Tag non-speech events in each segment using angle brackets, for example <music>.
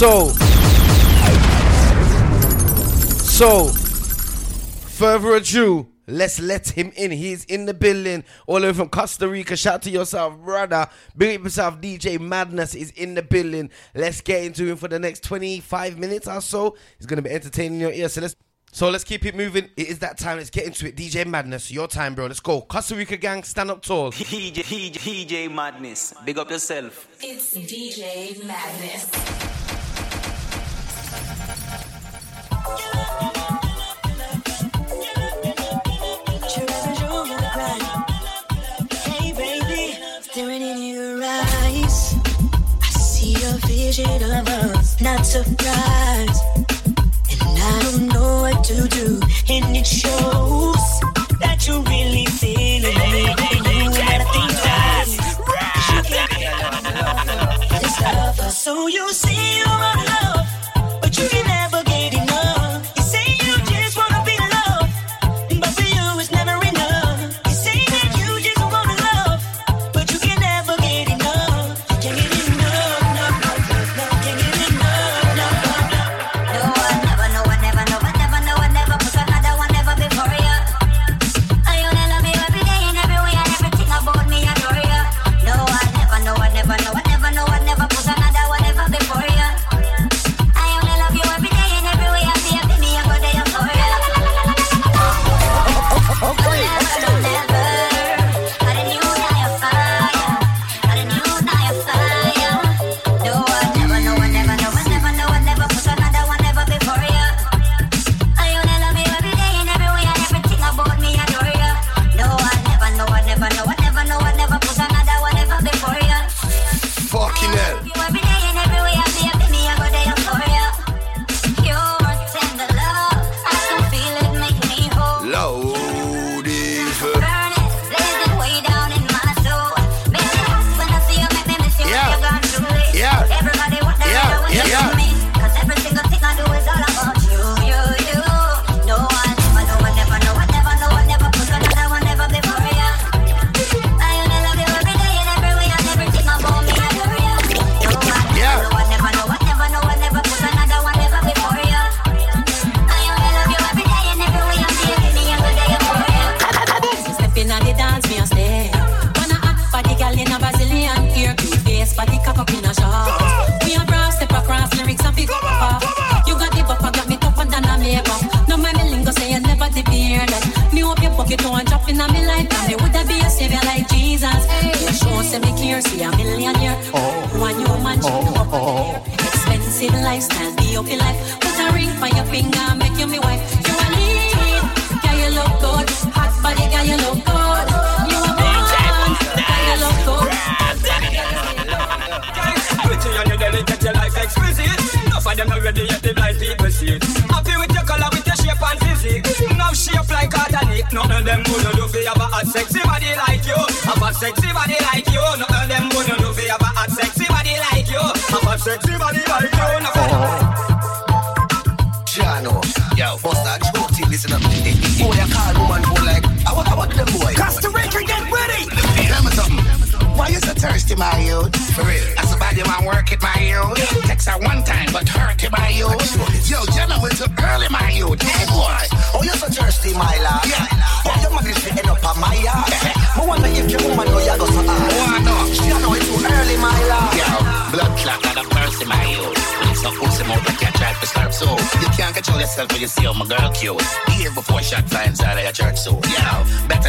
So, so, further ado, let's let him in. He's in the building, all the way from Costa Rica. Shout to yourself, brother. Big up yourself, DJ Madness is in the building. Let's get into him for the next 25 minutes or so. He's gonna be entertaining your ear. So let's so let's keep it moving. It is that time. Let's get into it. DJ Madness, your time, bro. Let's go. Costa Rica gang, stand up tall. DJ, DJ, DJ Madness, big up yourself. It's DJ Madness. Vision of us, not surprised. Expensive lifestyle, up your life. Put a ring on your finger, make you me wife. You a lead, yeah you look good. Hot body, yeah you look good. You a born, yeah you look good. Pretty and you delicate, your life exquisite. Enough of them not ready yet, the blind people see it. Happy with your color, with your shape and physique. Now shape like Catholic. None of them would do for have a hot sexy body like you. Have a sexy body like you. None of them would do for have a hot sexy body like you. Have a sexy body like you. Yo, bust that shorty, listen up. I call woman, boy, like, I want, I want them boy. Costa Rica, get ready. Tell me something. Why you so thirsty, my youth? For real. That's about you, man, work it, my youth. Text her one time, but hurt it, my youth. Yo, Jenna went too early, my youth. Hey, boy. Oh, you so thirsty, my lad. Yeah. Oh, you man is end up on my yard. I wonder if your woman know you start so. You can't control yourself when you see how my girl cute. Behave before shot fly inside of your church, so.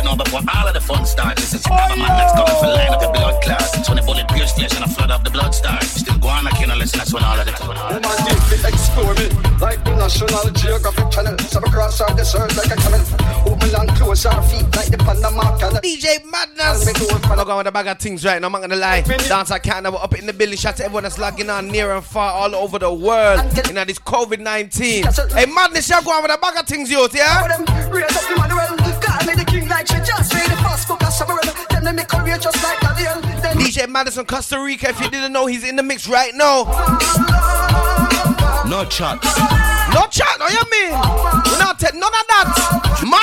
Yo, better know before all of the fun starts. This is another man that's coming for line up your blood clot. So when the bullet pierce flesh and a flood of the blood start. Still go on, I can't listen, that's when all of the Woman deeply explore me like the National Geographic Channel. Some across our desert like a camel. Open and close our feet like the Panama Canal. DJ Madness. I'm not going with a bag of things right now, I'm not gonna lie. Dance I can't we're up in the building. Shout to everyone that's logging on near and far all over the world. You know, this COVID 19. Hey, Madness, you're going with a bag of things, youth, yeah? Them raise up Emmanuel, call me the king like she just read the first book of Samuel. Then they make career just like Daniel. Then DJ Madness, Costa Rica. If you didn't know, he's in the mix right now. No chat. No chat, no you mean? We not take none of that. Madness.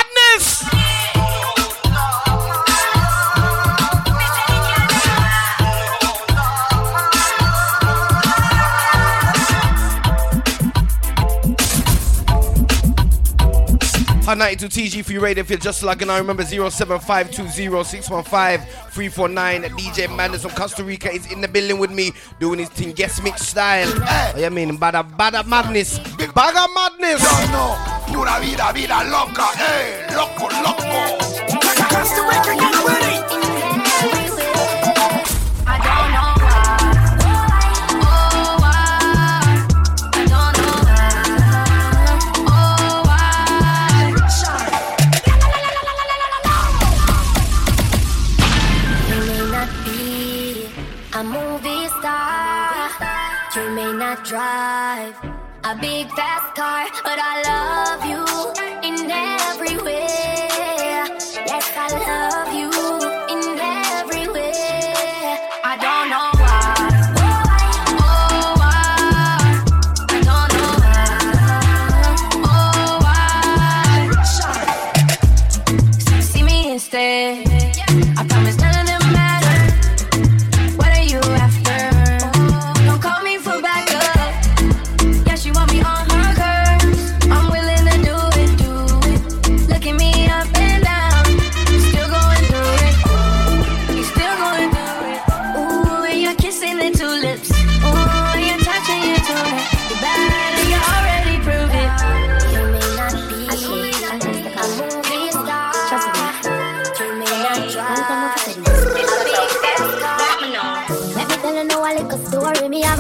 Hot 92 TG for you radio. If you're just logging on, remember 07520 DJ Madness from Costa Rica is in the building with me doing his thing guest mix style. Hey. Oh, you mean bada bada madness? Baga madness. Yo, no, pura vida, vida loca. Hey, loco, loco. Costa Rica, get ready. Drive. A big fast car, but I love you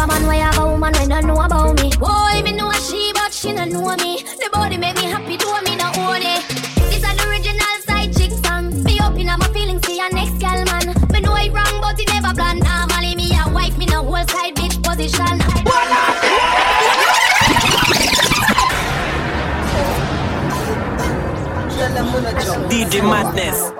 man, why have a woman when don't know about me. Boy, me know she, but she don't know me. The body make me happy, do me not own it. This an original side chick song. Me open up my feelings to your next gal man. Me know it wrong, but it never plan. Normally me a wife, me no whole side bitch position. DJ Madness.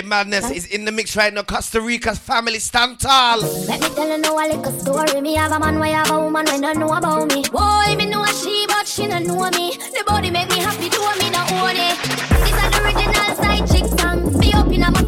Madness is in the mix right now. Costa Rica's family stand tall. Let me tell you know a little story. Me have a man, why have a woman when don't know about me. Boy, me know a she, but she don't know me. The body make me happy, do me not own it. This an original side chick song. Be up my feelings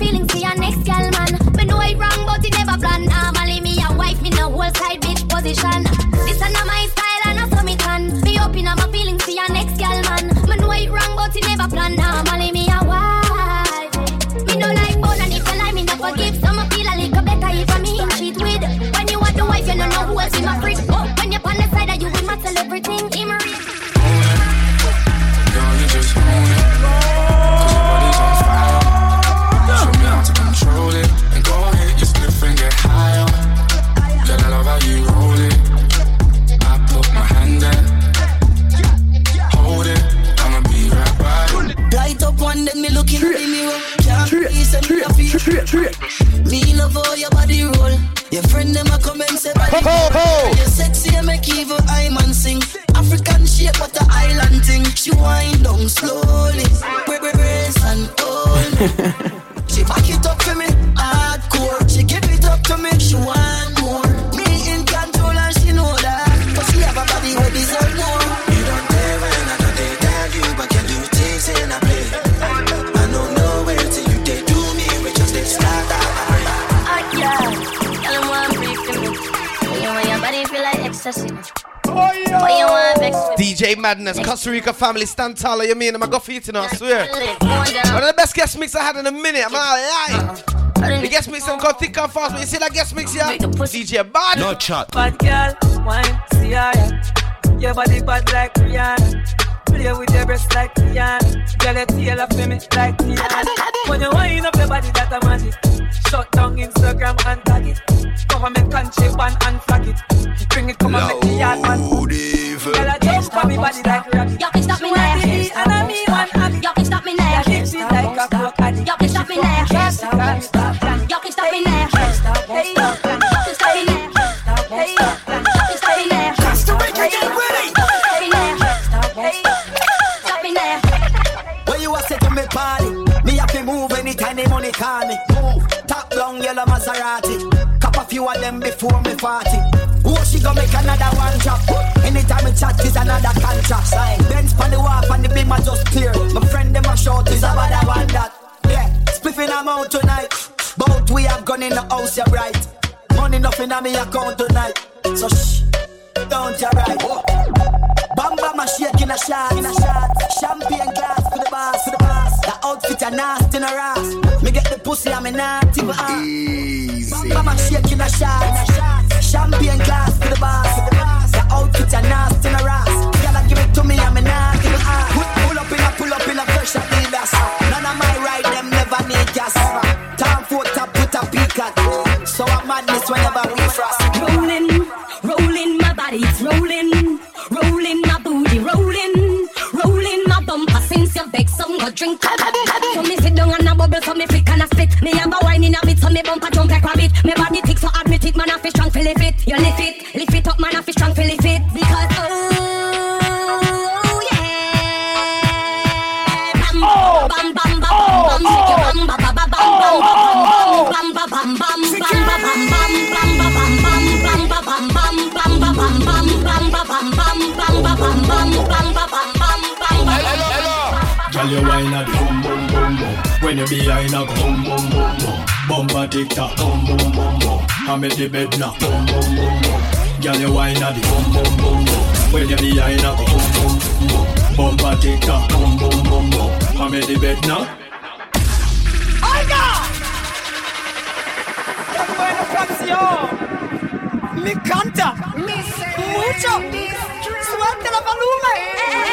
make evil eye man sing. African shape but the island thing. She wind down slowly. Bra- bra- Brace and hold. Madness, Costa Rica family stand tall. You mean I'm a go for it, you know, I swear. One of the best guest mix I had in a minute. I'm not lying. Uh-huh. The guest mix them called thick and fast. But you see that guest mix here? DJ Bad. No chat. Bad girl, wine, see her. Your body bad like Rihanna. Play with your breast like Rihanna. Girl, your tail up for me like Rihanna. When you wind up your body, that a magic. Shut down Instagram and tag it. Cover me country ban and flag it. Bring it, come and make me yard man. Girl, I jump on me body like rabbit. Y'all can stop me She contract. Sign. Benz pan the wharf and the beam a just clear. My friend them a short is about that one that. Yeah, spliffing them out tonight. Both we have gone in the house, you're right. Money nothing on me account tonight. So shh, don't you right. Bamba my shake in a shot, in a shot. Champagne glass for the boss, for the boss. The outfit a nasty in a ass. Me get the pussy, I'm a naughty but ah. Bamba my shake in a shot, in a shot. Champagne glass for the boss, for the boss. The outfit a nasty in a ass. It me, I'm a naughty but ah. Pull, up in a, pull up in a fresh Adidas. None of my ride them never need gas. Time for top put a peak at. So I'm madness whenever we frost. Rolling, rolling my body, it's rolling, rolling my booty, rolling, rolling my bumper. Since you beg some go drink, so me sit down and a bubble, so me flick and a spit. Me have a wine in a bit, so me bumper jump like rabbit. Me body thick, so admit it, man I fi strong lift it. You lift it, lift it up, man I fi boom. When you behind a go boom boom boom boom. Bumper tick tock boom boom boom boom. I make the bed knock boom boom boom boom. Girl, you whine a boom boom boom boom. When you behind a go boom boom boom boom. Bumper tick tock boom boom boom boom. I make the bed knock. Oiga! ¡Qué buena canción! ¡Me encanta! ¡Mucho! ¡Suelte la volumen!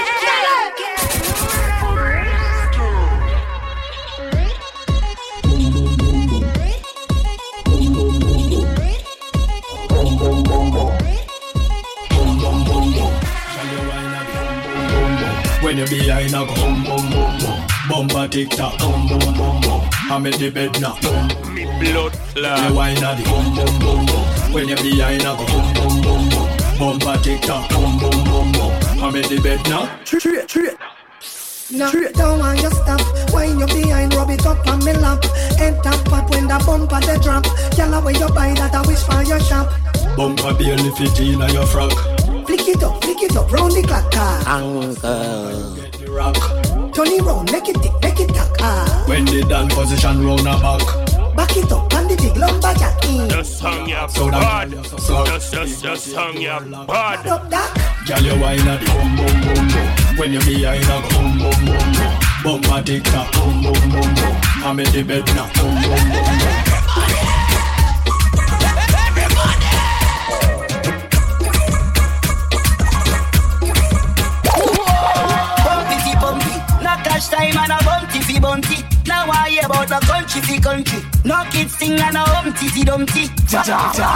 Tick tock boom boom boom boom. I make the bed knock boom. Me blood clot. You whine a the boom boom boom boom. When you behind a go boom boom boom boom. Bumper tick tock boom boom boom boom. I make the bed knock. Straight, straight. Straight down on your stop Wind you behind, rub it up on me lap Head tap pop when the bumper they drop Yalla where you buy that I wish for your shop Bumper barely fit in a your frock. Flick it up, flick it up, round the clock. Uncle. Get the rock. Turn it round, make it tick, make it tack ah. When they done position round a back. Back it up, and the big lumberjack in The song ya So that- bad. so- Just, just, just song ya bad. Up that Girl, you whine a the boom boom boom boom. When you behind a go boom boom boom boom. Bumper tick tock boom boom boom boom. I'm in the bed knock boom boom boom boom. Time and a bumpy fi bumpy. Now I hear about the country fi country. No kids sing and a humpty fi dumpty. Ja, ja, ja.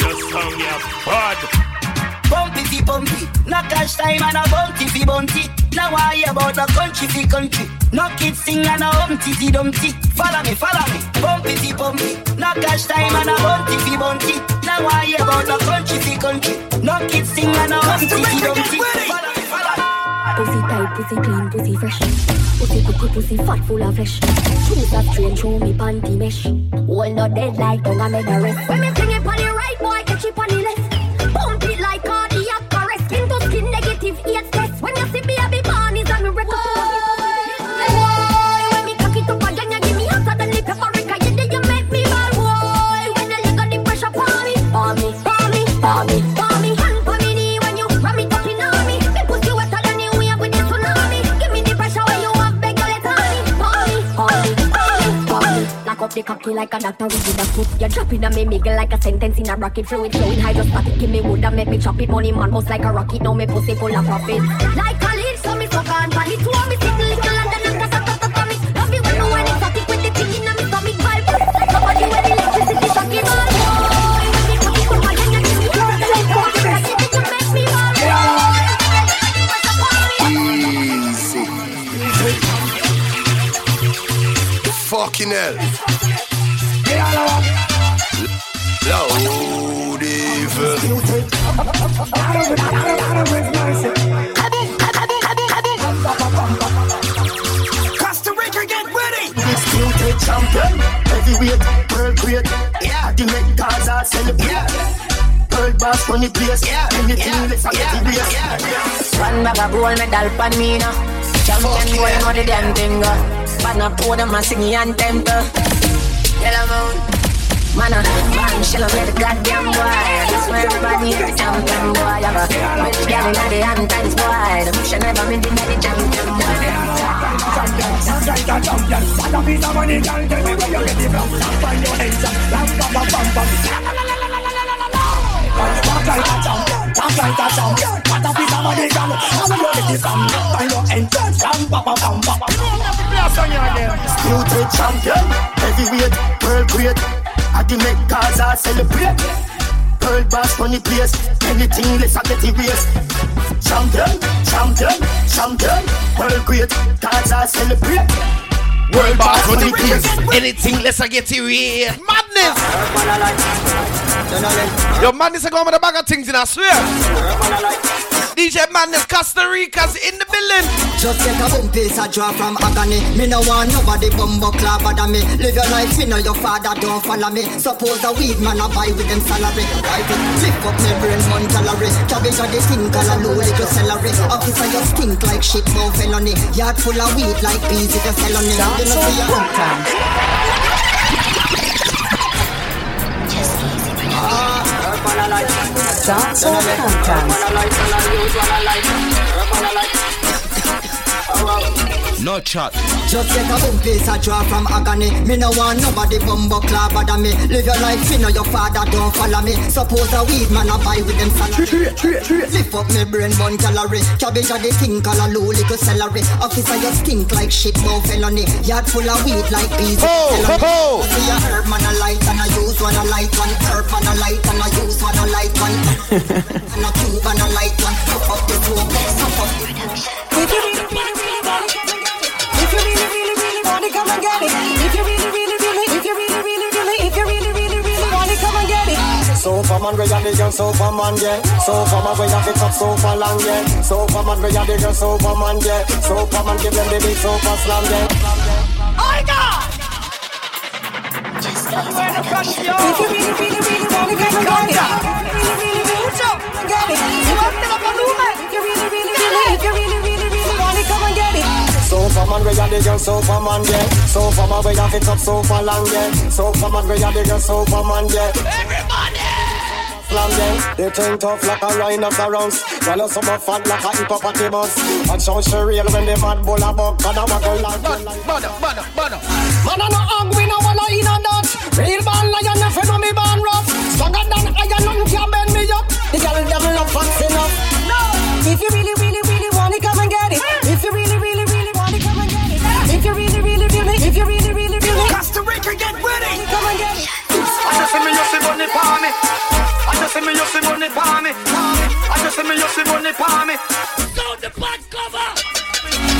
Just song ya bad. Bumpy fi bumpy, no cash time and a bumpy fi bumpy. Now I hear about the country fi country. No kids sing and a humpty fi dumpty. Follow me, follow me. Bumpy fi bumpy, no cash time and a bumpy fi bumpy. Now I hear about the country fi country. No kids sing and a humpty fi dumpty. Follow me, follow me. Pussy tight, pussy clean, pussy fresh. Pussy good, good, pussy fat, full of flesh. Shoes of train, show me panty mesh. All not dead like don't I made a rest. When me fling it on the right, boy, catch it on the left. Lock cocky like a doctor with the foot. You drop it on me, like a sentence in a rocket. Fluid flowing hydrostatic. Give me wood and make me chop it. Money man bust like a rocket. Now me pussy full of profit. Like a lead, so me fuck on pan it. Two me stick little and then I'm a tot tot me. Love you when you when it's static with the in my stomach. Vibe like a body when electricity shocking. Me me a me bad. Fucking hell. Loud evil. Costa Rica, get ready. Disputed champion, heavyweight, world great. Yeah, the make Gaza celebrate. World boss funny place. Anything let's get it race. One bag of gold medal pan me now. Champion boy, know the damn thing. uh. Pan up for them and sing and temper. Yellow moon. Man, uh, man, shell of the goddamn boy. That's where everybody is champion boy. Have a rich girl in the hand times boy. The champion. Champion, champion, a up, pam, pam, pam, pam. Walk like a champion, on heavyweight, world great. I can make Gaza celebrate. World boss funny place, anything less I get it race. Champion, champion, champion, world great. Gaza celebrate. World boss for the place. Anything less I get it real. Madness. Your madness is going with a bag of things in I swear. DJ Madness, Costa Rica's in the building. Just get a boom piece a draw from agony. Me no want nobody bumbo club bother me. Live your life, me know your father don't follow me. Suppose the weed man a buy with them salary. Right it, lift up my brain one calorie. Cabbage of the thing call a low little celery. Officer you stink like shit, no felony. Yard full of weed like bees if you felony. You know see your Dance or content. No chat. Just get a boom piece a draw from agony. Me no want nobody bumbo club bother me. Live your life, me know your father don't follow me. Suppose a weed man a buy with them salary. Lift up me brain one calorie. Cabbage of the thing call a low little celery. Officer you stink like shit, no felony. Yard full of weed like bees. Ho, felony. ho, ho. See a herb man a light and I use one a light one. Herb man a light and I use one a light one. and a tube and a light one. Puff up the smoke, puff up. If really want it, come and get it. If you really, really, really, if you really, really, really, if you really, really, really want it, come and get it. Superman, we are the girl, Superman, yeah. Superman, we are the top super long, yeah. Superman, we are the girl, Superman, yeah. Superman, give them the big super slam, yeah. Oh God! If you really, really, really want it, come and get it. If you really, really, really want it, get it. You want to Superman, we are the girl, Superman, yeah. Superman, we are the top super long, yeah. Superman, we are the girl, Superman, yeah. Everybody! Slam them, they turn tough like a rhinoceros. While us some fat like a hippopotamus. And show she real when they mad bull a buck and a waggle like Bada, bada, bada. Man, I no hungry, no wanna eat a that. Real born lion, if you know me born rough. Stronger than iron, nothing can bend me up. The girl them love fast enough. No! If you really money for me. I just see me, you see money for me. I just see me, you see money for me. Sound the bad cover.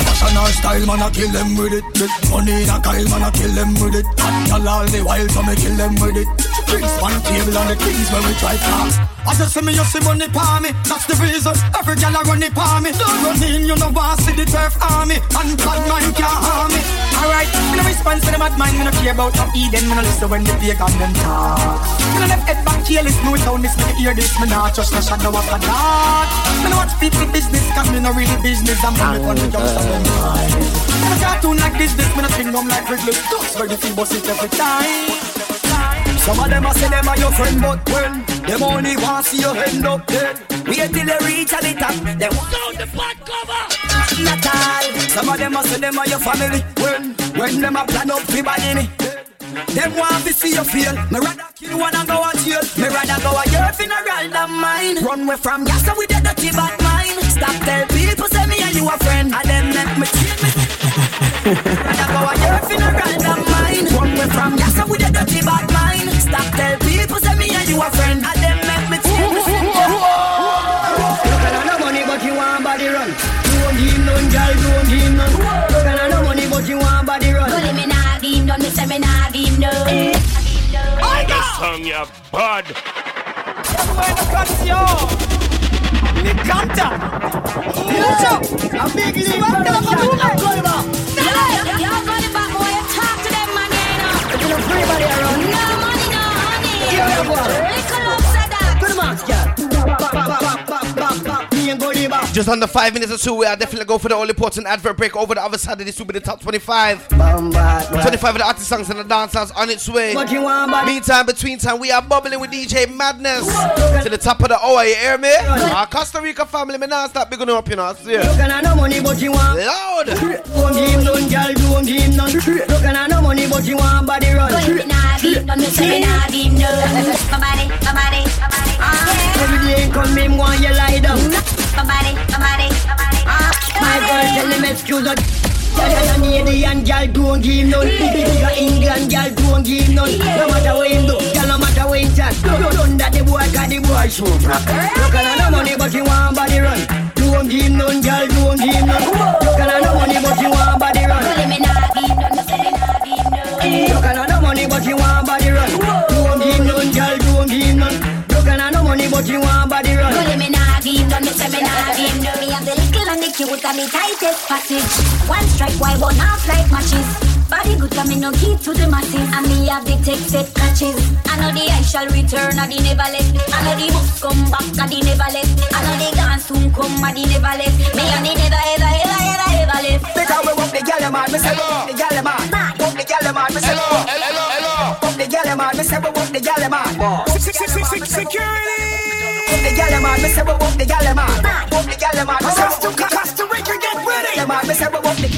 Fashion or style, man, I kill them with it. With money in a Kyle, man, I kill them with it. Hot girl all the while, so me kill them with it. Drinks one table and the things when we drive past. I just see me, you see money for me. That's the reason every girl a run it for me. Don't run in, you know want see the turf army. And bad man can't harm me. Alright, me no response to the mad mind, me no care about no Eden, me no listen when the pagan them talk. Me no left head back careless, me without this, no hear this, me not trust no shadow of a doubt. Me no watch people business, cause me no really business, I'm from the country, young so them mind. Me no cartoon like this, this, me no kingdom like Wrigley, ducks ready for bust it every time. Some of them a say them are your friend, but when them only want see you end up dead. Wait till they reach at the top, they want Sound the bad cover. Not all. Some of them a say them are your family. When when them a plan up fi body me. Them want to see you fail. Me rather kill one and go a jail. Me rather go a your funeral than mine. Run away from gas so with the dirty bad mind. Stop tell people say me and you a friend. And them make me kill me. <laughs> rather go a your funeral than mine. Run away from gas Song ya bad. Le. Just under five minutes or two, we are definitely go for the all important advert break over the other side of this will be the top 25. 25 of the artist songs and the dance songs on its way. Meantime, between time, we are bubbling with DJ Madness to the top of the hour. You hear me? Our Costa Rica family, me not stop big on up, you know. I swear. no money, but you want loud. Don't give him none, girl. Don't give him none. Look at no money, but you want body run. Me nah give none, me say me nah give none. My body, my body, my body. Ah. Every day come him want you lie down. My body, my body, my body. Ah. My girl tell him excuse us. Girl, you're Canadian, girl, don't give none. You're England, girl, don't give none. No matter what him do, girl, no matter what him chat. Don't that the boy, cause the boy show proper. Look at no money, but you want body run. Don't give none, girl, don't give none. Look at no money, but you want little and the cute and the tightest package. One strike, why one half like matches. Body good, and me no give to the masses. And me have the take set catches. I know the I shall return, and the never let. I know the books come back, and the never let. I know the gun soon come, and the never let. Me and the never ever ever ever ever let. Because we walk the gal man, me say we walk the gal man. Walk the gal man, me say we. Hello, hello. Gal man, me say we walk the gal man. Security. The gal man, me say we walk the gal man. Walk the gal man, me say we walk the Costa Rica, get ready. Man, me say we walk the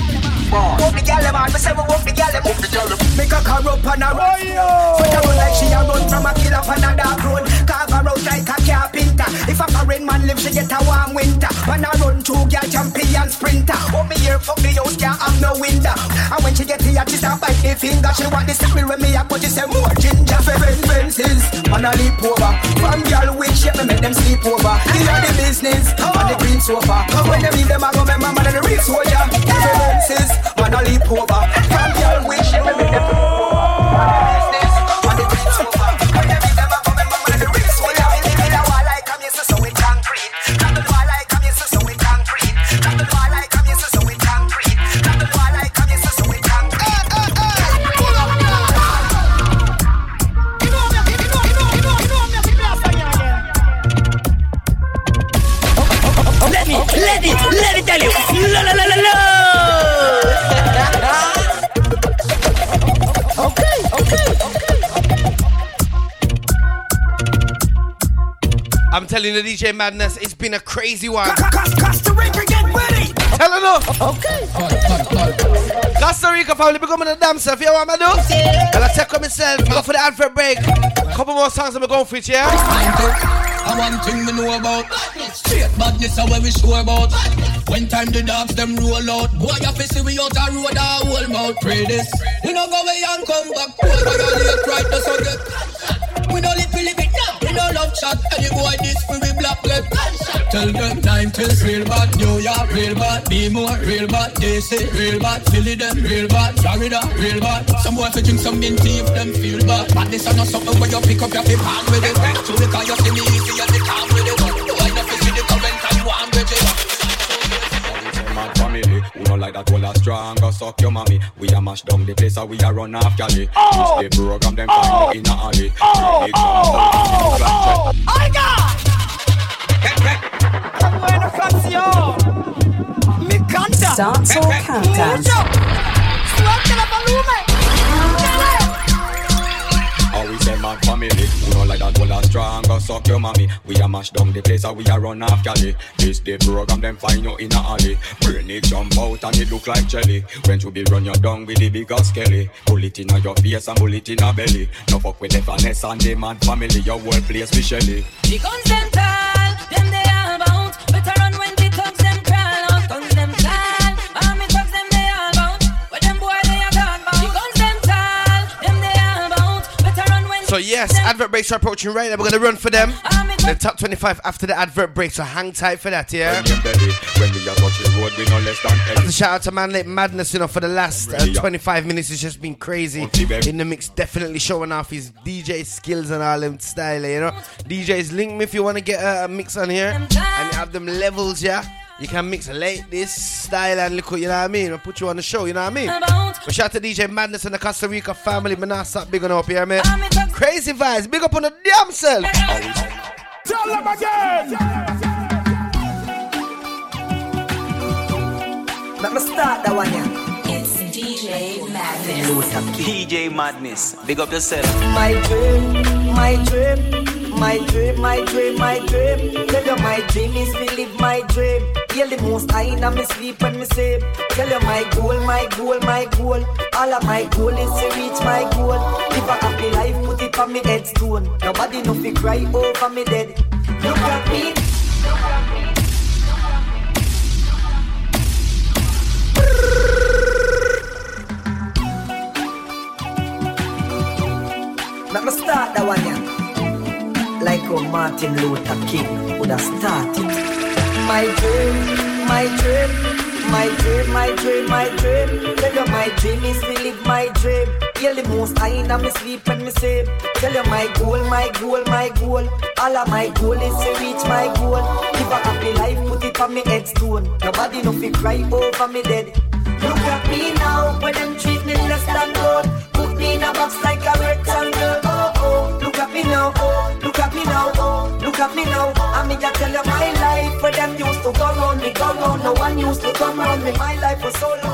Walk the gal man, me say we walk the man. Walk the gal Make a car up on a road. But I run like she a run from a killer on a dark road. Carve her out like a carpenter. If a foreign man live, she get a warm winter. When I run two gal champion sprinter. Oh me here fuck the house, can't have no window. And when she get here, she start bite the finger. She want the me when me a put she say more ginger. Fence fences, man a leap over. From gal with shape, me make them sleep over. Give her the business, on the green sofa. When they leave them, I go remember man and the real soldier. Fences, man a leap over. From gal with shape, me make them sleep telling you, DJ Madness, it's been a crazy one. Costa Rica, get ready. Tell her no. Okay. Costa Rica family becoming a damn self. You know what I'm gonna do? Well, I take on myself. I Go for the advert break. Couple more songs and we're going for it, yeah? I one thing me know about Straight badness are where we sure about When time the dogs them roll out Boy you fi see we out a road a whole mouth Pray this We no go away and come back Boy them nine till real bad New York real bad Be more real bad They say real bad Philly them real bad Florida real bad Some boy fi drink some minty if them feel bad Badness are not something where you pick up your fi palm with it So because you see me easy and the calm with it Why not fi see the current and warm with it mad family. Who no like that whole a strong go suck your mommy. We a mash down the place and we a run off galley. Oh. This the program them find in a alley. Oh. Oh. I got. Bueno, canción. Me encanta. Dancehall Countdown. Mucho. Suelta la volumen. How we say mad family. Who no like that whole a strong go suck your mommy. We a mash down the place and we a run off galley. This the program them find you in a alley. Brain it jump out and it look like jelly. When you be run you down with the biggest skelly. Pull it in your face and bullet in a belly. No fuck with the finesse and the mad family. Your whole place be shelly. The guns them tall, yes, advert breaks are approaching right now. We're gonna run for them. The top 25 after the advert break, so hang tight for that, yeah? When belly, we a touch road, we no less than That's a shout out to Man Late Madness, you know, for the last uh, 25 minutes. It's just been crazy. In the mix, definitely showing off his DJ skills and all them style, you know. DJs, link me if you want to get a, a mix on here and you have them levels, yeah. You can mix late this style and look, what you know what I mean? I'll put you on the show, you know what I mean? But shout out to DJ Madness and the Costa Rica family. Man, I stop big on up here, man. Crazy vibes, big up on the damn self. Tell them again. Let me start that one, yeah. It's DJ Madness. DJ Madness. Big up yourself. My dream, my dream, my dream, my dream, my dream. Tell you my dream is to live my dream. Hear the most I in me sleep when me sleep. Tell you my goal, my goal, my goal. All of my goal is to reach my goal. Live a happy life, put it on me headstone. Nobody no fi cry over me dead. Martin Luther King would have started. My dream, my dream, my dream, my dream, my dream. Tell you my dream is to live my dream. Hear the most I in me sleep when me sleep. Tell you my goal, my goal, my goal. All of my goal is to reach my goal. Live a happy life, put it on me headstone. Nobody no fi cry over me dead. Look at me now, when them treat me less than gold. Put me in a box like a rectangle. Oh oh, look at me now. Oh, look at me now. Oh, look at me now. I mean, I tell you my life. Where them used to go round me, go round. No one used to come round me. My life was so long.